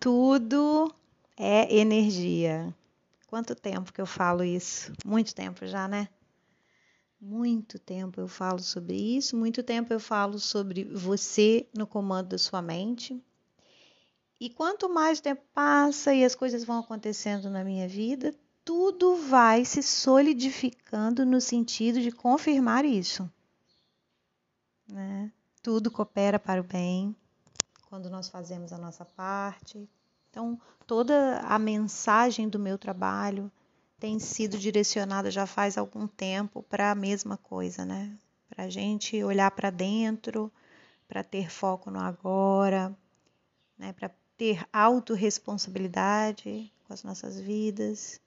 tudo é energia. Quanto tempo que eu falo isso? Muito tempo já, né? Muito tempo eu falo sobre isso, muito tempo eu falo sobre você no comando da sua mente. E quanto mais tempo passa e as coisas vão acontecendo na minha vida, tudo vai se solidificando no sentido de confirmar isso. Né? Tudo coopera para o bem quando nós fazemos a nossa parte. Então, toda a mensagem do meu trabalho tem sido direcionada já faz algum tempo para a mesma coisa, né? Para a gente olhar para dentro, para ter foco no agora, né? para ter autorresponsabilidade com as nossas vidas,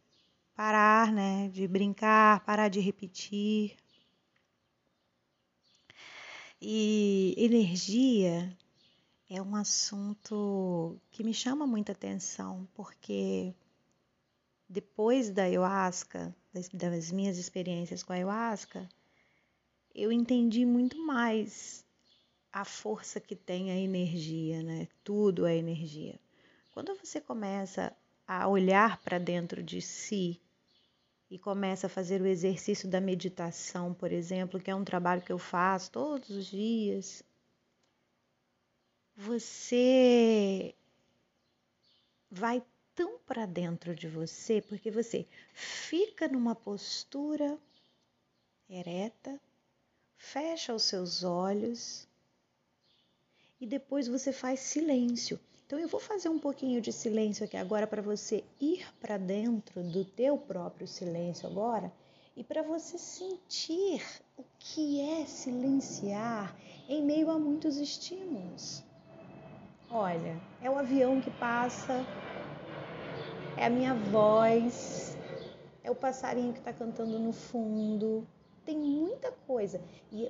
parar né? de brincar, parar de repetir. E energia é um assunto que me chama muita atenção, porque depois da ayahuasca, das, das minhas experiências com a ayahuasca, eu entendi muito mais a força que tem a energia, né? Tudo é energia. Quando você começa a olhar para dentro de si e começa a fazer o exercício da meditação, por exemplo, que é um trabalho que eu faço todos os dias, você vai tão para dentro de você, porque você fica numa postura ereta, fecha os seus olhos e depois você faz silêncio. Então eu vou fazer um pouquinho de silêncio aqui agora para você ir para dentro do teu próprio silêncio agora e para você sentir o que é silenciar em meio a muitos estímulos. Olha, é o avião que passa é a minha voz, é o passarinho que está cantando no fundo. Tem muita coisa,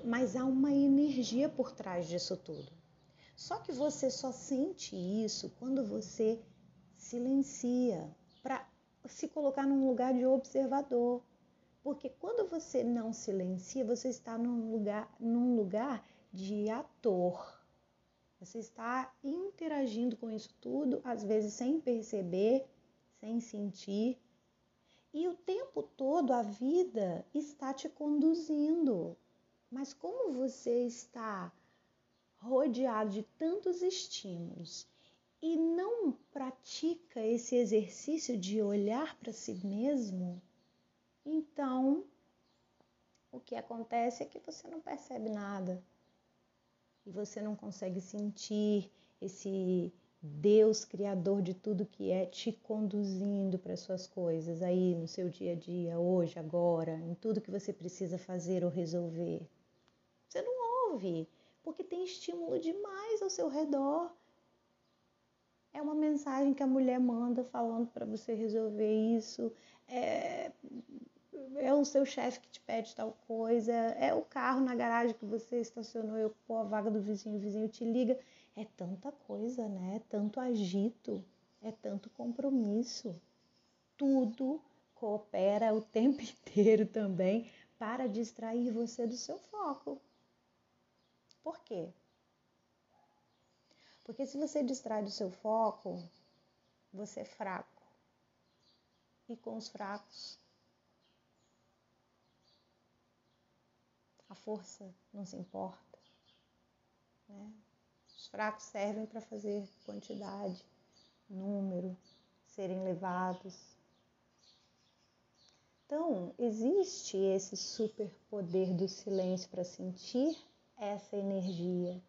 mas há uma energia por trás disso tudo. Só que você só sente isso quando você silencia para se colocar num lugar de observador. Porque quando você não silencia, você está num lugar, num lugar de ator. Você está interagindo com isso tudo, às vezes sem perceber, sem sentir. E o tempo todo a vida está te conduzindo. Mas como você está rodeado de tantos estímulos e não pratica esse exercício de olhar para si mesmo, então o que acontece é que você não percebe nada e você não consegue sentir esse Deus, Criador de tudo que é, te conduzindo para suas coisas aí no seu dia a dia, hoje, agora, em tudo que você precisa fazer ou resolver. Você não ouve, porque tem estímulo demais ao seu redor. É uma mensagem que a mulher manda falando para você resolver isso. É, é o seu chefe que te pede tal coisa. É o carro na garagem que você estacionou e ocupou a vaga do vizinho. O vizinho te liga é tanta coisa, né? É tanto agito, é tanto compromisso. Tudo coopera o tempo inteiro também para distrair você do seu foco. Por quê? Porque se você distrai do seu foco, você é fraco. E com os fracos, a força não se importa. Né? Os fracos servem para fazer quantidade, número, serem levados. Então, existe esse superpoder do silêncio para sentir essa energia.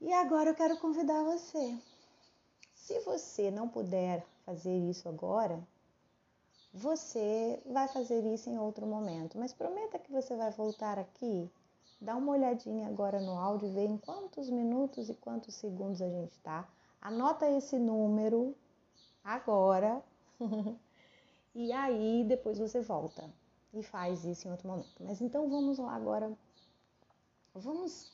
E agora eu quero convidar você. Se você não puder fazer isso agora, você vai fazer isso em outro momento, mas prometa que você vai voltar aqui Dá uma olhadinha agora no áudio, vê em quantos minutos e quantos segundos a gente está. Anota esse número agora. e aí depois você volta e faz isso em outro momento. Mas então vamos lá agora. Vamos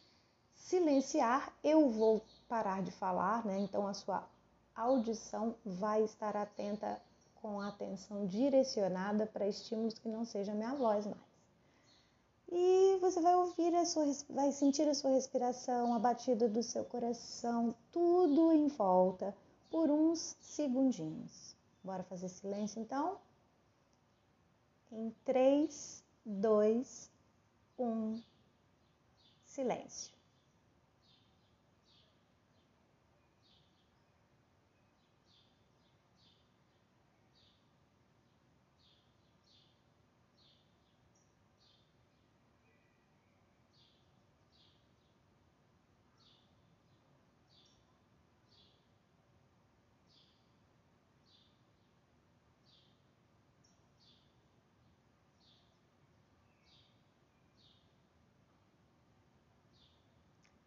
silenciar. Eu vou parar de falar, né? Então a sua audição vai estar atenta com a atenção direcionada para estímulos que não seja minha voz mais e você vai ouvir a sua, vai sentir a sua respiração, a batida do seu coração, tudo em volta, por uns segundinhos. Bora fazer silêncio então? Em 3, 2, 1, silêncio.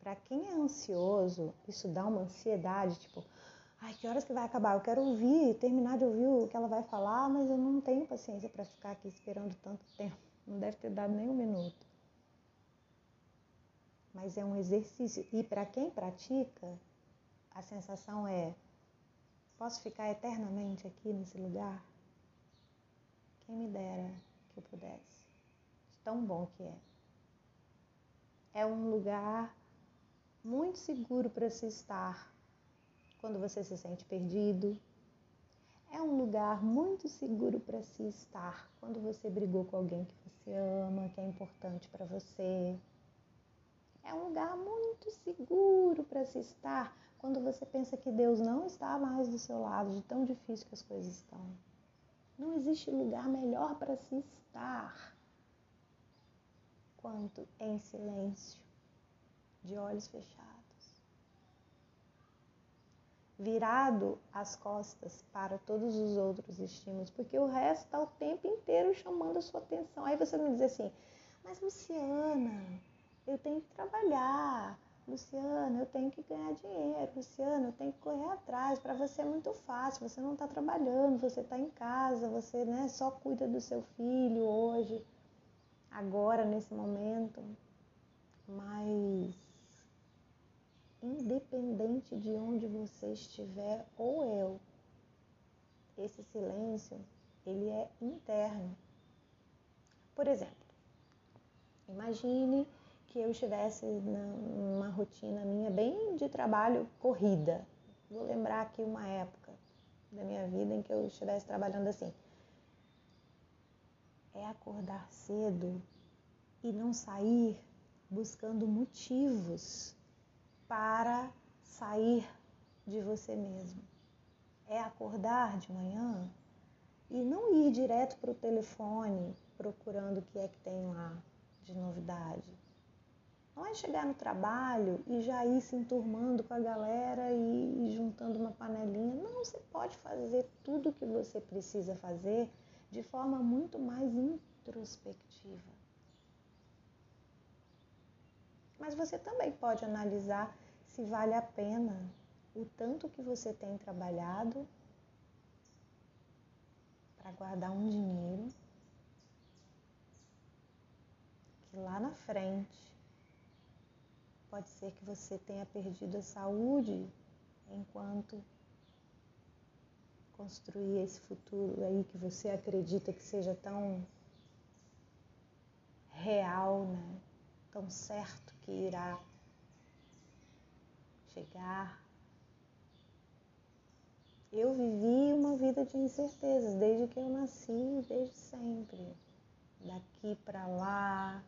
Para quem é ansioso, isso dá uma ansiedade, tipo, ai, que horas que vai acabar? Eu quero ouvir, terminar de ouvir o que ela vai falar, mas eu não tenho paciência para ficar aqui esperando tanto tempo. Não deve ter dado nem um minuto. Mas é um exercício. E para quem pratica, a sensação é: posso ficar eternamente aqui nesse lugar? Quem me dera que eu pudesse. Tão bom que é. É um lugar muito seguro para se estar quando você se sente perdido. É um lugar muito seguro para se estar quando você brigou com alguém que você ama, que é importante para você. É um lugar muito seguro para se estar quando você pensa que Deus não está mais do seu lado, de tão difícil que as coisas estão. Não existe lugar melhor para se estar quanto em silêncio de olhos fechados. Virado as costas para todos os outros estímulos, porque o resto está o tempo inteiro chamando a sua atenção. Aí você me diz assim, mas Luciana, eu tenho que trabalhar, Luciana, eu tenho que ganhar dinheiro, Luciana, eu tenho que correr atrás. Para você é muito fácil, você não está trabalhando, você está em casa, você né, só cuida do seu filho hoje, agora, nesse momento. Mas independente de onde você estiver ou eu. Esse silêncio, ele é interno. Por exemplo, imagine que eu estivesse numa rotina minha bem de trabalho corrida. Vou lembrar aqui uma época da minha vida em que eu estivesse trabalhando assim. É acordar cedo e não sair buscando motivos para sair de você mesmo. É acordar de manhã e não ir direto para o telefone procurando o que é que tem lá de novidade. Não é chegar no trabalho e já ir se enturmando com a galera e, juntando uma panelinha. Não, você pode fazer tudo o que você precisa fazer de forma muito mais introspectiva. Mas você também pode analisar se vale a pena o tanto que você tem trabalhado para guardar um dinheiro que lá na frente pode ser que você tenha perdido a saúde enquanto construir esse futuro aí que você acredita que seja tão real, né? tão certo que irá chegar. Eu vivi uma vida de incertezas desde que eu nasci, desde sempre. Daqui para lá.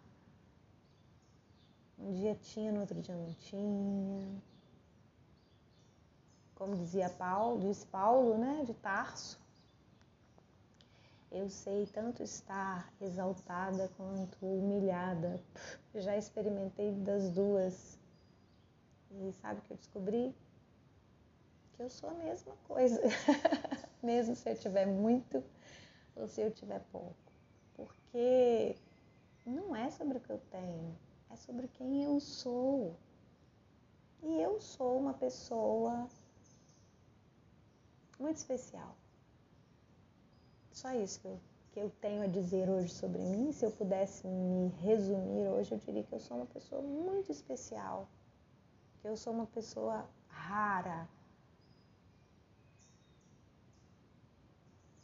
Um dia tinha, no outro dia não tinha. Como dizia Paulo, diz Paulo, né, de Tarso, eu sei tanto estar exaltada quanto humilhada. Já experimentei das duas. E sabe o que eu descobri? Que eu sou a mesma coisa. Mesmo se eu tiver muito ou se eu tiver pouco. Porque não é sobre o que eu tenho, é sobre quem eu sou. E eu sou uma pessoa muito especial. Só isso que eu, que eu tenho a dizer hoje sobre mim. Se eu pudesse me resumir hoje, eu diria que eu sou uma pessoa muito especial, que eu sou uma pessoa rara.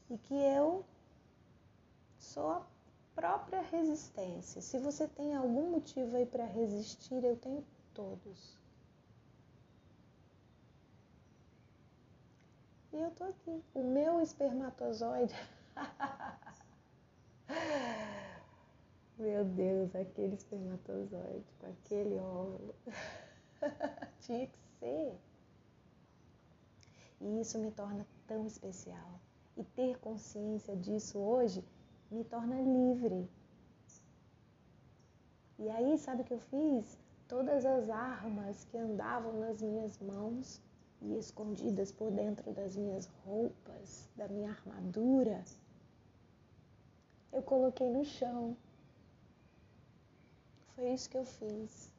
E que eu sou a própria resistência. Se você tem algum motivo aí para resistir, eu tenho todos. E eu tô aqui, o meu espermatozoide. Meu Deus, aquele espermatozoide com aquele óvulo. Tinha que ser. E isso me torna tão especial. E ter consciência disso hoje me torna livre. E aí, sabe o que eu fiz? Todas as armas que andavam nas minhas mãos e escondidas por dentro das minhas roupas, da minha armadura, eu coloquei no chão. Foi isso que eu fiz.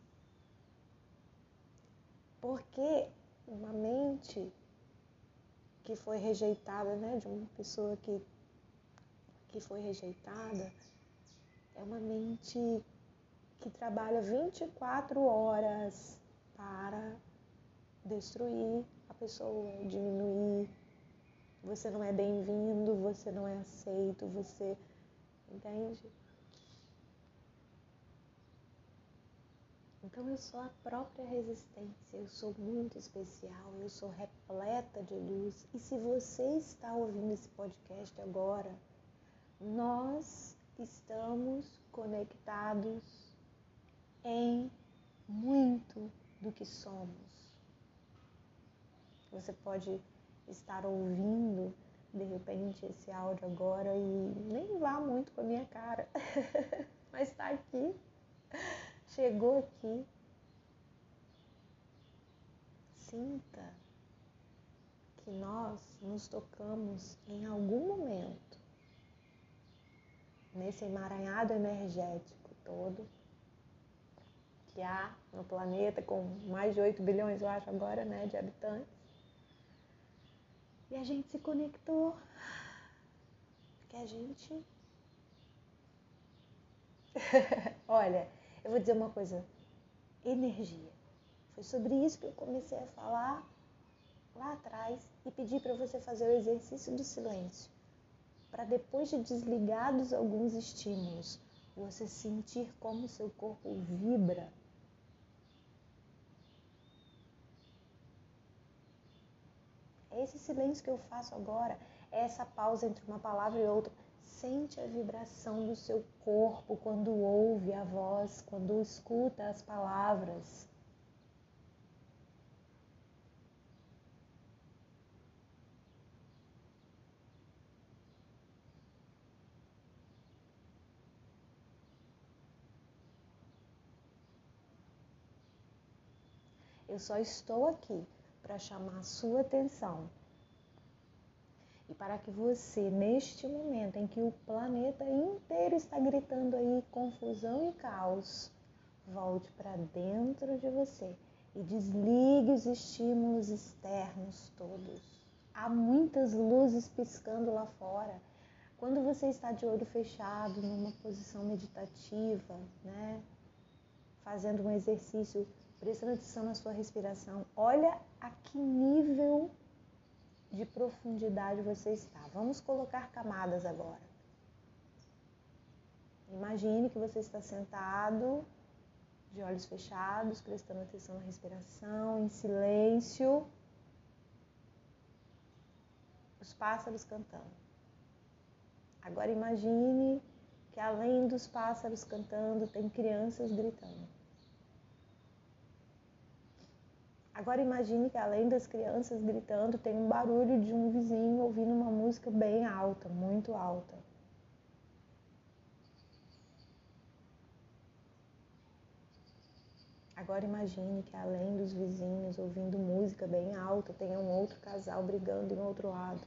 Porque uma mente que foi rejeitada, né, de uma pessoa que, que foi rejeitada, é uma mente que trabalha 24 horas para destruir a pessoa, diminuir. Você não é bem-vindo, você não é aceito, você. Entende? Então eu sou a própria resistência, eu sou muito especial, eu sou repleta de luz. E se você está ouvindo esse podcast agora, nós estamos conectados em muito do que somos. Você pode estar ouvindo de repente esse áudio agora e nem vá muito com a minha cara, mas está aqui. Chegou aqui, sinta que nós nos tocamos em algum momento nesse emaranhado energético todo que há no planeta com mais de 8 bilhões, eu acho agora, né, de habitantes. E a gente se conectou. Que a gente Olha, eu vou dizer uma coisa: energia. Foi sobre isso que eu comecei a falar lá atrás e pedi para você fazer o exercício do silêncio. Para depois de desligados alguns estímulos, você sentir como seu corpo vibra. Esse silêncio que eu faço agora, é essa pausa entre uma palavra e outra Sente a vibração do seu corpo quando ouve a voz, quando escuta as palavras. Eu só estou aqui para chamar sua atenção e para que você, neste momento em que o planeta inteiro está gritando aí confusão e caos, volte para dentro de você e desligue os estímulos externos todos. Há muitas luzes piscando lá fora. Quando você está de olho fechado, numa posição meditativa, né? Fazendo um exercício, prestando atenção na sua respiração, olha a que nível de profundidade você está. Vamos colocar camadas agora. Imagine que você está sentado, de olhos fechados, prestando atenção na respiração, em silêncio. Os pássaros cantando. Agora imagine que além dos pássaros cantando, tem crianças gritando. Agora imagine que além das crianças gritando, tem um barulho de um vizinho ouvindo uma música bem alta, muito alta. Agora imagine que além dos vizinhos ouvindo música bem alta, tem um outro casal brigando em outro lado.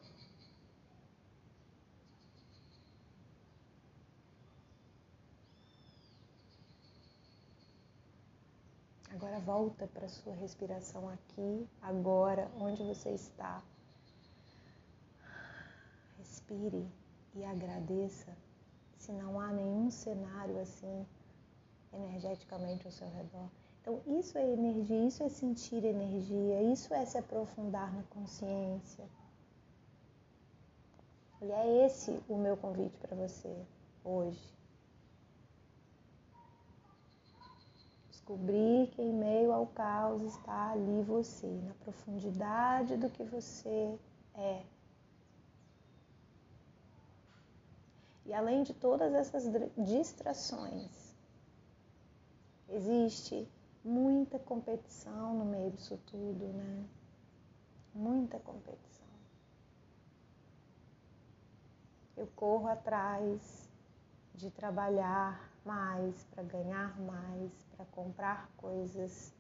Agora volta para sua respiração aqui, agora, onde você está. Respire e agradeça se não há nenhum cenário assim energeticamente ao seu redor. Então, isso é energia, isso é sentir energia, isso é se aprofundar na consciência. E é esse o meu convite para você hoje. Descobrir que em meio ao caos está ali você, na profundidade do que você é. E além de todas essas distrações, existe muita competição no meio disso tudo, né? Muita competição. Eu corro atrás de trabalhar mais, para ganhar mais, para comprar coisas,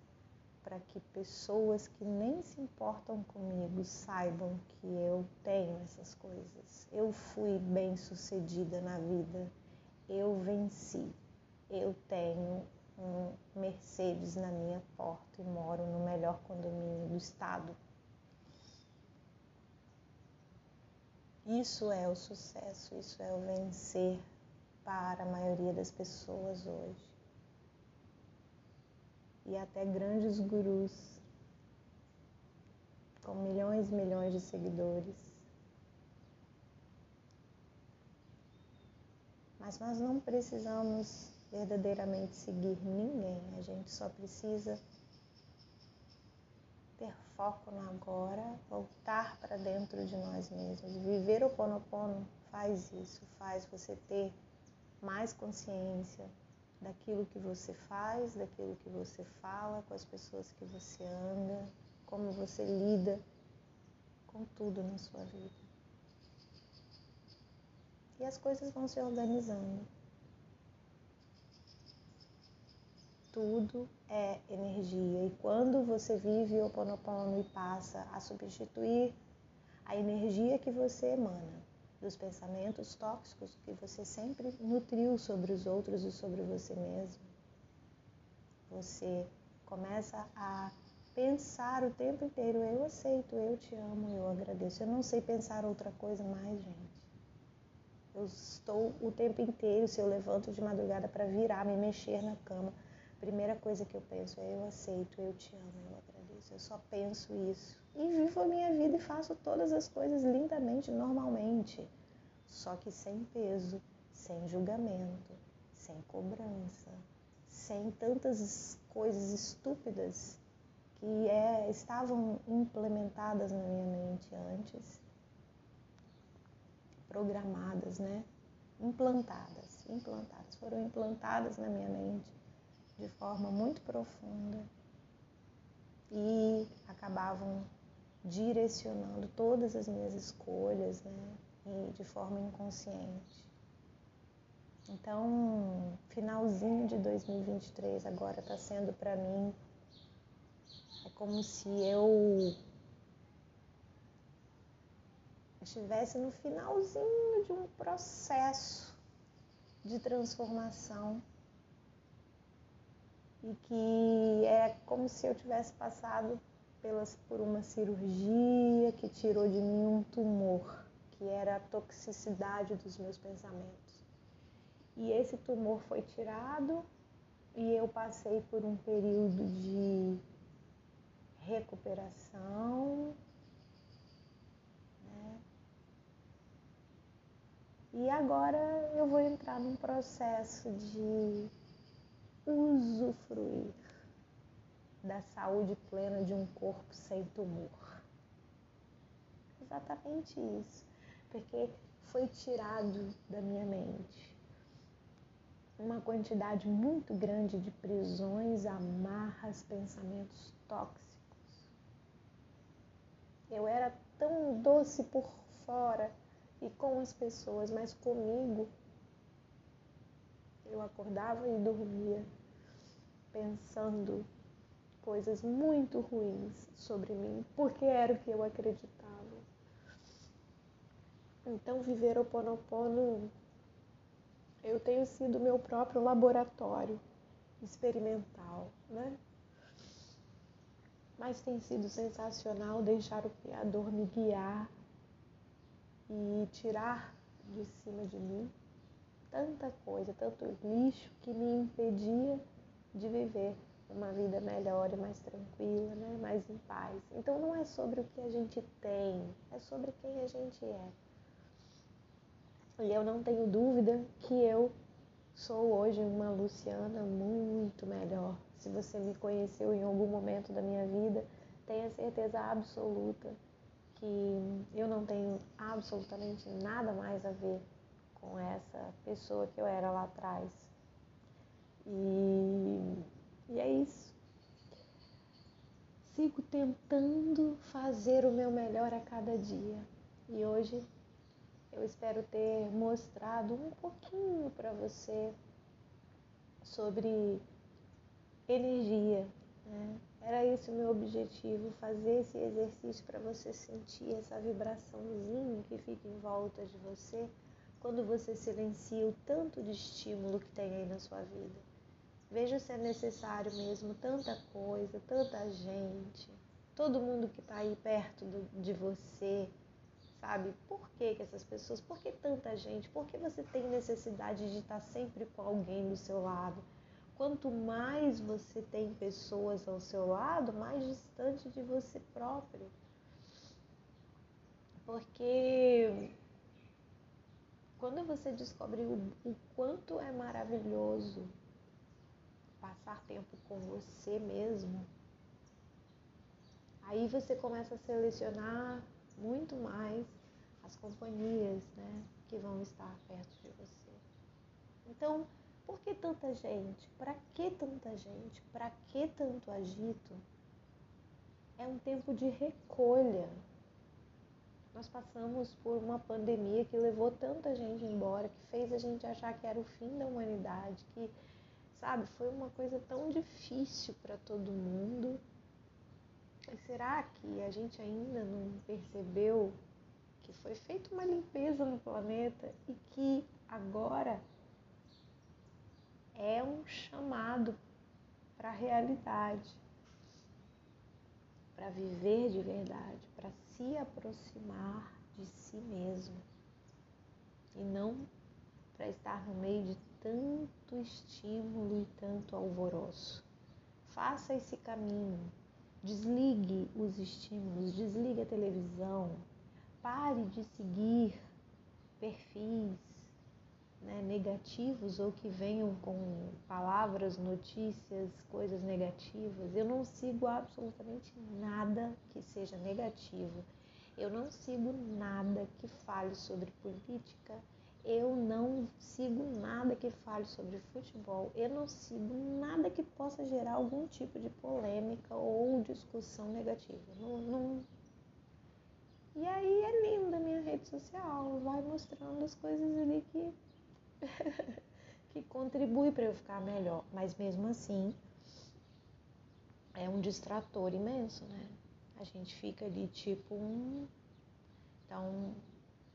para que pessoas que nem se importam comigo saibam que eu tenho essas coisas. Eu fui bem sucedida na vida, eu venci, eu tenho um Mercedes na minha porta e moro no melhor condomínio do estado. Isso é o sucesso, isso é o vencer para a maioria das pessoas hoje. E até grandes gurus com milhões e milhões de seguidores. Mas nós não precisamos verdadeiramente seguir ninguém, a gente só precisa ter foco no agora, voltar para dentro de nós mesmos. Viver o Ponopono faz isso, faz você ter mais consciência daquilo que você faz, daquilo que você fala, com as pessoas que você anda, como você lida com tudo na sua vida. E as coisas vão se organizando. Tudo é energia e quando você vive o Ponopono e passa a substituir a energia que você emana, dos pensamentos tóxicos que você sempre nutriu sobre os outros e sobre você mesmo. Você começa a pensar o tempo inteiro: eu aceito, eu te amo, eu agradeço. Eu não sei pensar outra coisa mais, gente. Eu estou o tempo inteiro, se eu levanto de madrugada para virar, me mexer na cama, primeira coisa que eu penso é: eu aceito, eu te amo, eu agradeço. Eu só penso isso e vivo a minha vida e faço todas as coisas lindamente, normalmente, só que sem peso, sem julgamento, sem cobrança, sem tantas coisas estúpidas que é, estavam implementadas na minha mente antes, programadas, né? Implantadas, implantadas, foram implantadas na minha mente de forma muito profunda e acabavam direcionando todas as minhas escolhas, né? E de forma inconsciente. Então, finalzinho de 2023 agora está sendo para mim é como se eu estivesse no finalzinho de um processo de transformação e que é como se eu tivesse passado pelas, por uma cirurgia que tirou de mim um tumor, que era a toxicidade dos meus pensamentos. E esse tumor foi tirado e eu passei por um período de recuperação. Né? E agora eu vou entrar num processo de usufruir da saúde plena de um corpo sem tumor. Exatamente isso, porque foi tirado da minha mente uma quantidade muito grande de prisões, amarras, pensamentos tóxicos. Eu era tão doce por fora e com as pessoas, mas comigo eu acordava e dormia pensando coisas muito ruins sobre mim, porque era o que eu acreditava. Então, viver o Ponopono, eu tenho sido meu próprio laboratório experimental, né? Mas tem sido sensacional deixar o Criador me guiar e tirar de cima de mim tanta coisa, tanto lixo que me impedia de viver uma vida melhor e mais tranquila, né? mais em paz. Então não é sobre o que a gente tem, é sobre quem a gente é. E eu não tenho dúvida que eu sou hoje uma Luciana muito melhor. Se você me conheceu em algum momento da minha vida, tenha certeza absoluta que eu não tenho absolutamente nada mais a ver com essa pessoa que eu era lá atrás. E, e é isso. Sigo tentando fazer o meu melhor a cada dia. E hoje eu espero ter mostrado um pouquinho para você sobre energia. Né? Era esse o meu objetivo, fazer esse exercício para você sentir essa vibraçãozinha que fica em volta de você quando você silencia o tanto de estímulo que tem aí na sua vida. Veja se é necessário mesmo tanta coisa, tanta gente, todo mundo que está aí perto do, de você, sabe? Por que, que essas pessoas, por que tanta gente? Por que você tem necessidade de estar sempre com alguém do seu lado? Quanto mais você tem pessoas ao seu lado, mais distante de você próprio. Porque quando você descobre o, o quanto é maravilhoso passar tempo com você mesmo, aí você começa a selecionar muito mais as companhias né, que vão estar perto de você. Então, por que tanta gente? Para que tanta gente? Para que tanto agito? É um tempo de recolha. Nós passamos por uma pandemia que levou tanta gente embora, que fez a gente achar que era o fim da humanidade, que, sabe, foi uma coisa tão difícil para todo mundo. E será que a gente ainda não percebeu que foi feita uma limpeza no planeta e que agora é um chamado para a realidade, para viver de verdade, para se aproximar de si mesmo e não para estar no meio de tanto estímulo e tanto alvoroço. Faça esse caminho, desligue os estímulos, desligue a televisão, pare de seguir perfis né, negativos ou que venham com palavras, notícias, coisas negativas. Eu não sigo absolutamente nada que seja negativo. Eu não sigo nada que fale sobre política. Eu não sigo nada que fale sobre futebol. Eu não sigo nada que possa gerar algum tipo de polêmica ou discussão negativa. Não, não... E aí é linda a minha rede social. Vai mostrando as coisas ali que que contribui para eu ficar melhor, mas mesmo assim é um distrator imenso, né? A gente fica ali tipo um. Então,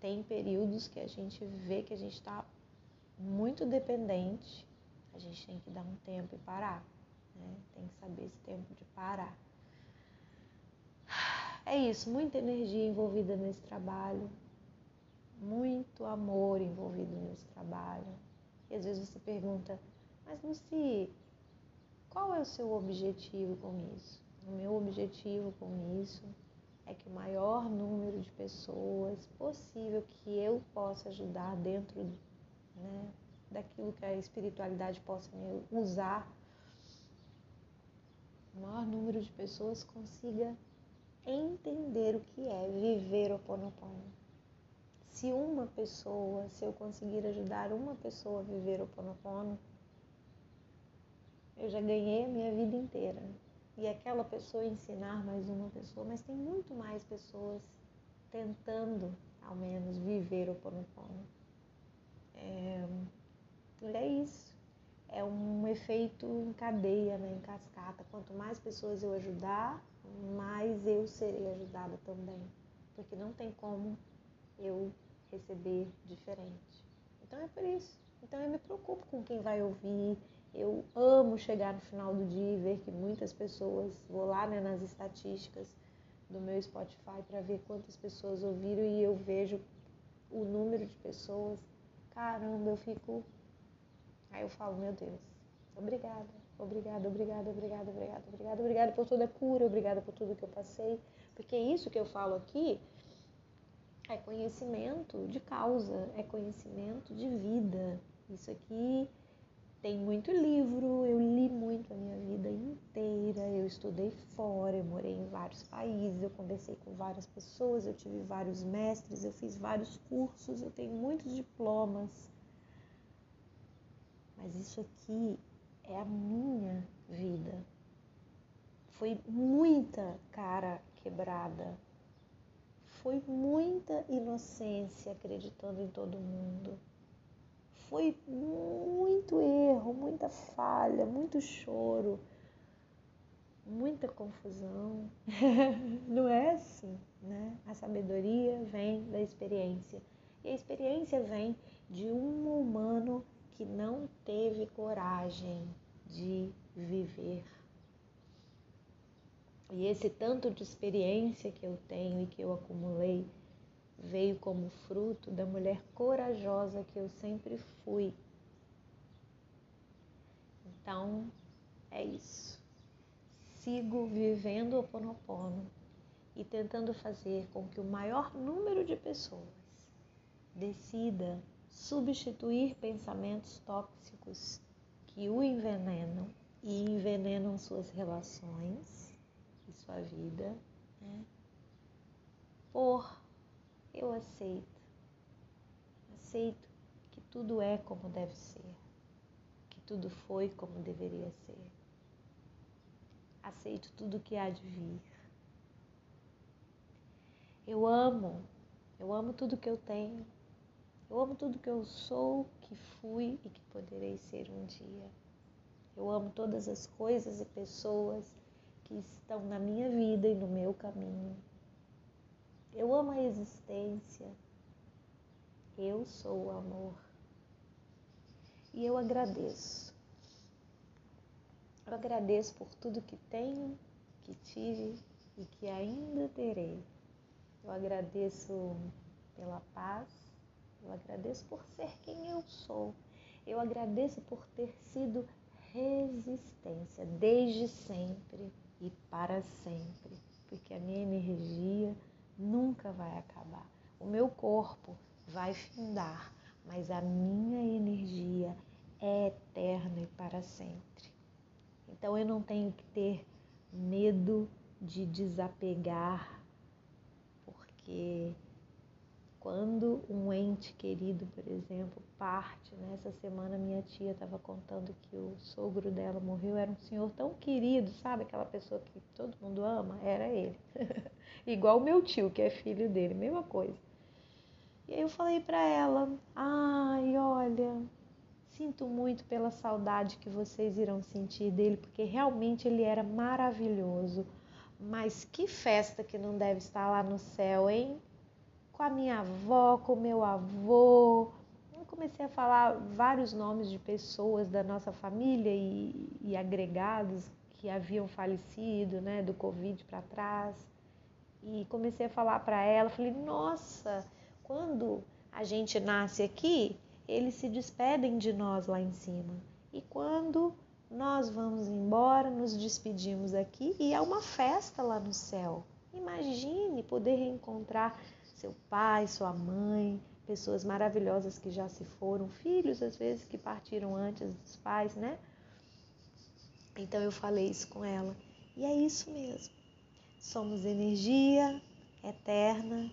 tem períodos que a gente vê que a gente está muito dependente, a gente tem que dar um tempo e parar, né? Tem que saber esse tempo de parar. É isso, muita energia envolvida nesse trabalho, muito amor envolvido nesse trabalho. E às vezes você pergunta, mas Luci, qual é o seu objetivo com isso? O meu objetivo com isso é que o maior número de pessoas possível que eu possa ajudar dentro né, daquilo que a espiritualidade possa me usar, o maior número de pessoas consiga entender o que é viver o Ponopono se uma pessoa, se eu conseguir ajudar uma pessoa a viver o Ponopono, eu já ganhei a minha vida inteira. E aquela pessoa ensinar mais uma pessoa, mas tem muito mais pessoas tentando, ao menos, viver o Ponopono. É, é isso. É um efeito em cadeia, né, em cascata. Quanto mais pessoas eu ajudar, mais eu serei ajudada também. Porque não tem como eu receber diferente. Então é por isso. Então eu me preocupo com quem vai ouvir. Eu amo chegar no final do dia e ver que muitas pessoas, vou lá né, nas estatísticas do meu Spotify para ver quantas pessoas ouviram e eu vejo o número de pessoas. Caramba, eu fico. Aí eu falo, meu Deus, obrigada, obrigada, obrigada, obrigada, obrigada, obrigada, obrigada por toda a cura, obrigada por tudo que eu passei. Porque isso que eu falo aqui é conhecimento de causa, é conhecimento de vida. Isso aqui tem muito livro, eu li muito a minha vida inteira, eu estudei fora, eu morei em vários países, eu conversei com várias pessoas, eu tive vários mestres, eu fiz vários cursos, eu tenho muitos diplomas. Mas isso aqui é a minha vida. Foi muita cara quebrada. Foi muita inocência acreditando em todo mundo foi muito erro, muita falha, muito choro, muita confusão. Não é assim, né? A sabedoria vem da experiência. E a experiência vem de um humano que não teve coragem de viver. E esse tanto de experiência que eu tenho e que eu acumulei veio como fruto da mulher corajosa que eu sempre fui. Então, é isso. Sigo vivendo o Ponopono e tentando fazer com que o maior número de pessoas decida substituir pensamentos tóxicos que o envenenam e envenenam suas relações e sua vida né, por eu aceito. Aceito que tudo é como deve ser, que tudo foi como deveria ser. Aceito tudo que há de vir. Eu amo, eu amo tudo que eu tenho. Eu amo tudo que eu sou, que fui e que poderei ser um dia. Eu amo todas as coisas e pessoas que estão na minha vida e no meu caminho. Eu amo a existência. Eu sou o amor. E eu agradeço. Eu agradeço por tudo que tenho, que tive e que ainda terei. Eu agradeço pela paz. Eu agradeço por ser quem eu sou. Eu agradeço por ter sido resistência desde sempre e para sempre, porque a minha energia nunca vai acabar. O meu corpo vai findar, mas a minha energia é eterna e para sempre. Então eu não tenho que ter medo de desapegar, porque quando um ente querido, por exemplo, parte, nessa né? semana minha tia estava contando que o sogro dela morreu, era um senhor tão querido, sabe? Aquela pessoa que todo mundo ama, era ele. Igual o meu tio, que é filho dele, mesma coisa. E aí eu falei para ela: "Ai, olha, sinto muito pela saudade que vocês irão sentir dele, porque realmente ele era maravilhoso. Mas que festa que não deve estar lá no céu, hein? Com a minha avó, com o meu avô. Eu comecei a falar vários nomes de pessoas da nossa família e, e agregados que haviam falecido, né, do Covid para trás e comecei a falar para ela, falei: "Nossa, quando a gente nasce aqui, eles se despedem de nós lá em cima. E quando nós vamos embora, nos despedimos aqui e é uma festa lá no céu. Imagine poder reencontrar seu pai, sua mãe, pessoas maravilhosas que já se foram, filhos às vezes que partiram antes dos pais, né? Então eu falei isso com ela. E é isso mesmo. Somos energia eterna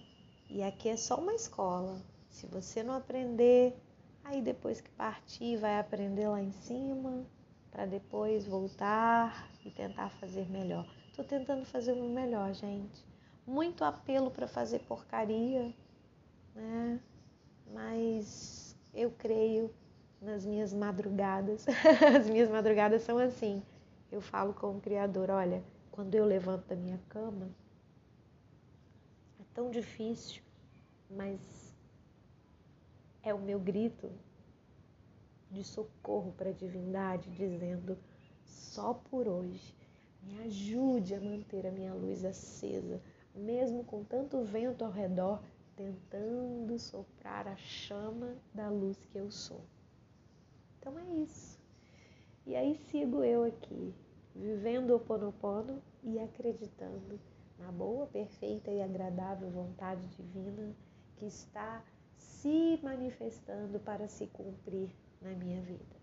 e aqui é só uma escola. Se você não aprender, aí depois que partir, vai aprender lá em cima para depois voltar e tentar fazer melhor. Estou tentando fazer o melhor, gente. Muito apelo para fazer porcaria, né? Mas eu creio nas minhas madrugadas. As minhas madrugadas são assim. Eu falo com o Criador: olha, quando eu levanto da minha cama, é tão difícil, mas é o meu grito de socorro para a divindade, dizendo: só por hoje, me ajude a manter a minha luz acesa, mesmo com tanto vento ao redor, tentando soprar a chama da luz que eu sou. Então é isso. E aí sigo eu aqui, vivendo o Ponopono e acreditando na boa, perfeita e agradável vontade divina que está se manifestando para se cumprir na minha vida.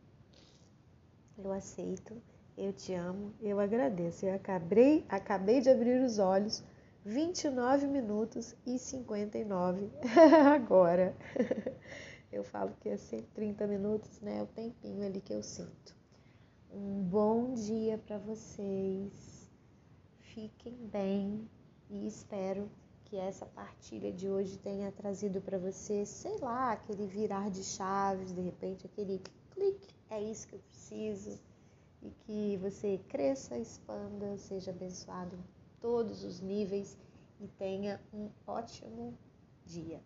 eu aceito, eu te amo, eu agradeço. Eu acabei, acabei de abrir os olhos, 29 minutos e 59 agora. Eu falo que é sempre 30 minutos, né? É o tempinho ali que eu sinto. Um bom dia para vocês. Fiquem bem e espero que essa partilha de hoje tenha trazido para você, sei lá, aquele virar de chaves, de repente aquele clique, é isso que eu preciso. E que você cresça, expanda, seja abençoado todos os níveis e tenha um ótimo dia.